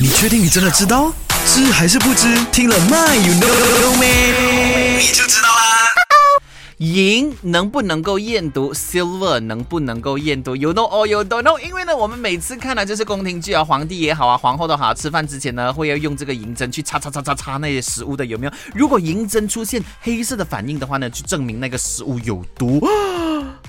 你确定你真的知道？知还是不知？听了 My you know 没？你就知道啦。银能不能够验毒？Silver 能不能够验毒？You know or you don't know？因为呢，我们每次看的就是宫廷剧啊，皇帝也好啊，皇后都好，吃饭之前呢，会要用这个银针去擦擦擦擦擦那些食物的，有没有？如果银针出现黑色的反应的话呢，就证明那个食物有毒。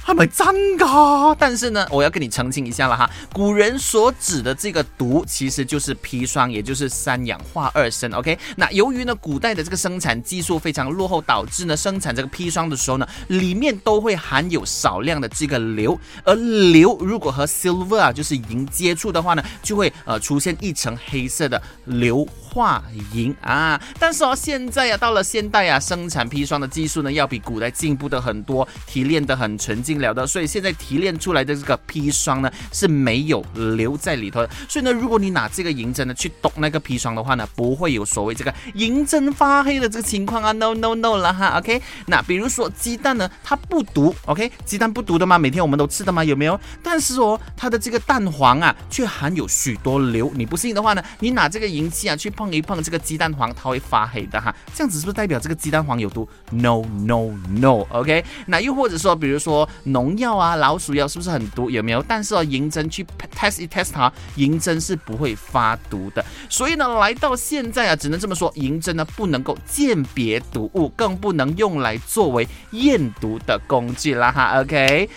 他们真噶？但是呢，我要跟你澄清一下了哈，古人所指的这个毒，其实就是砒霜，也就是三氧化二砷。OK，那由于呢，古代的这个生产技术非常落后，导致呢，生产这个砒霜的时候呢，里面都会含有少量的这个硫，而硫如果和 silver 啊，就是银接触的话呢，就会呃出现一层黑色的硫化银啊。但是哦，现在呀，到了现代啊，生产砒霜的技术呢，要比古代进步的很多，提炼的很纯净。了的，所以现在提炼出来的这个砒霜呢是没有留在里头的。所以呢，如果你拿这个银针呢去剁那个砒霜的话呢，不会有所谓这个银针发黑的这个情况啊。No No No 了哈，OK。那比如说鸡蛋呢，它不毒，OK，鸡蛋不毒的吗？每天我们都吃的吗？有没有？但是哦，它的这个蛋黄啊，却含有许多硫。你不信的话呢，你拿这个银器啊去碰一碰这个鸡蛋黄，它会发黑的哈。这样子是不是代表这个鸡蛋黄有毒？No No No，OK。那又或者说，比如说。农药啊，老鼠药是不是很毒？有没有？但是哦，银针去 test 一 test 它，银针是不会发毒的。所以呢，来到现在啊，只能这么说，银针呢不能够鉴别毒物，更不能用来作为验毒的工具啦哈。OK，